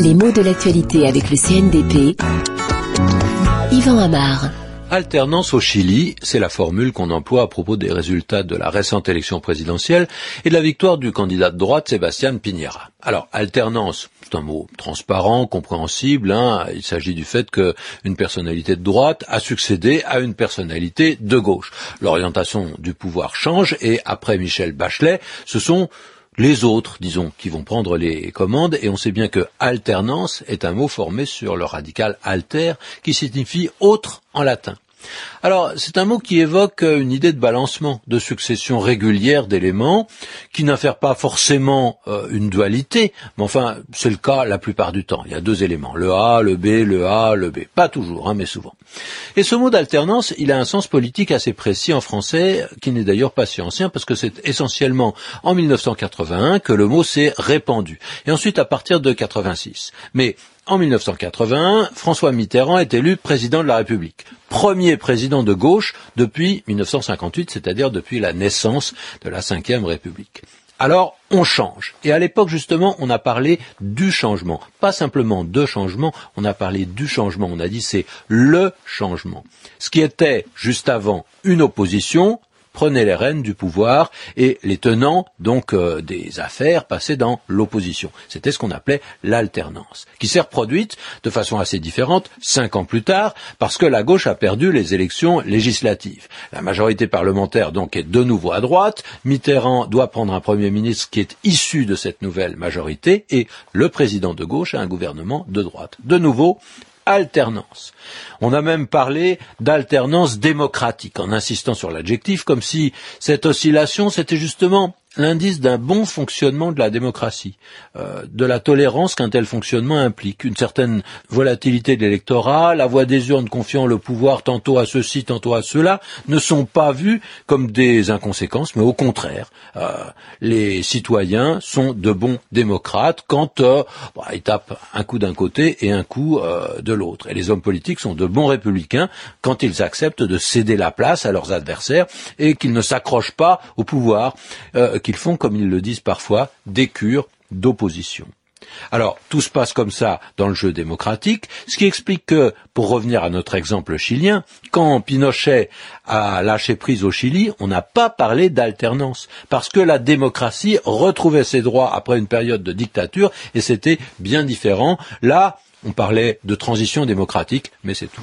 Les mots de l'actualité avec le CNDP. Yvan Amar. Alternance au Chili, c'est la formule qu'on emploie à propos des résultats de la récente élection présidentielle et de la victoire du candidat de droite Sébastien Piñera. Alors, alternance, c'est un mot transparent, compréhensible. Hein. Il s'agit du fait qu'une personnalité de droite a succédé à une personnalité de gauche. L'orientation du pouvoir change et après Michel Bachelet, ce sont les autres, disons, qui vont prendre les commandes, et on sait bien que alternance est un mot formé sur le radical alter, qui signifie autre en latin. Alors, c'est un mot qui évoque une idée de balancement, de succession régulière d'éléments, qui n'affaire pas forcément euh, une dualité, mais enfin, c'est le cas la plupart du temps. Il y a deux éléments, le A, le B, le A, le B. Pas toujours, hein, mais souvent. Et ce mot d'alternance, il a un sens politique assez précis en français, qui n'est d'ailleurs pas si ancien, parce que c'est essentiellement en 1981 que le mot s'est répandu. Et ensuite à partir de 86. Mais en 1981, François Mitterrand est élu président de la République. Premier président de gauche depuis 1958, c'est-à-dire depuis la naissance de la Ve République. Alors, on change. Et à l'époque, justement, on a parlé du changement. Pas simplement de changement, on a parlé du changement. On a dit c'est le changement. Ce qui était, juste avant, une opposition, prenaient les rênes du pouvoir et les tenants donc euh, des affaires passaient dans l'opposition. C'était ce qu'on appelait l'alternance, qui s'est reproduite de façon assez différente cinq ans plus tard, parce que la gauche a perdu les élections législatives. La majorité parlementaire donc est de nouveau à droite. Mitterrand doit prendre un premier ministre qui est issu de cette nouvelle majorité et le président de gauche a un gouvernement de droite. De nouveau, alternance. On a même parlé d'alternance démocratique en insistant sur l'adjectif comme si cette oscillation c'était justement l'indice d'un bon fonctionnement de la démocratie, euh, de la tolérance qu'un tel fonctionnement implique, une certaine volatilité de l'électorat, la voix des urnes confiant le pouvoir tantôt à ceux-ci, tantôt à ceux-là, ne sont pas vus comme des inconséquences, mais au contraire, euh, les citoyens sont de bons démocrates quand euh, bah, ils tapent un coup d'un côté et un coup de l'autre. Et les hommes politiques sont de bons républicains quand ils acceptent de céder la place à leurs adversaires et qu'ils ne s'accrochent pas au pouvoir qu'ils font, comme ils le disent parfois, des cures d'opposition. Alors, tout se passe comme ça dans le jeu démocratique, ce qui explique que, pour revenir à notre exemple chilien, quand Pinochet a lâché prise au Chili, on n'a pas parlé d'alternance, parce que la démocratie retrouvait ses droits après une période de dictature, et c'était bien différent. Là, on parlait de transition démocratique, mais c'est tout.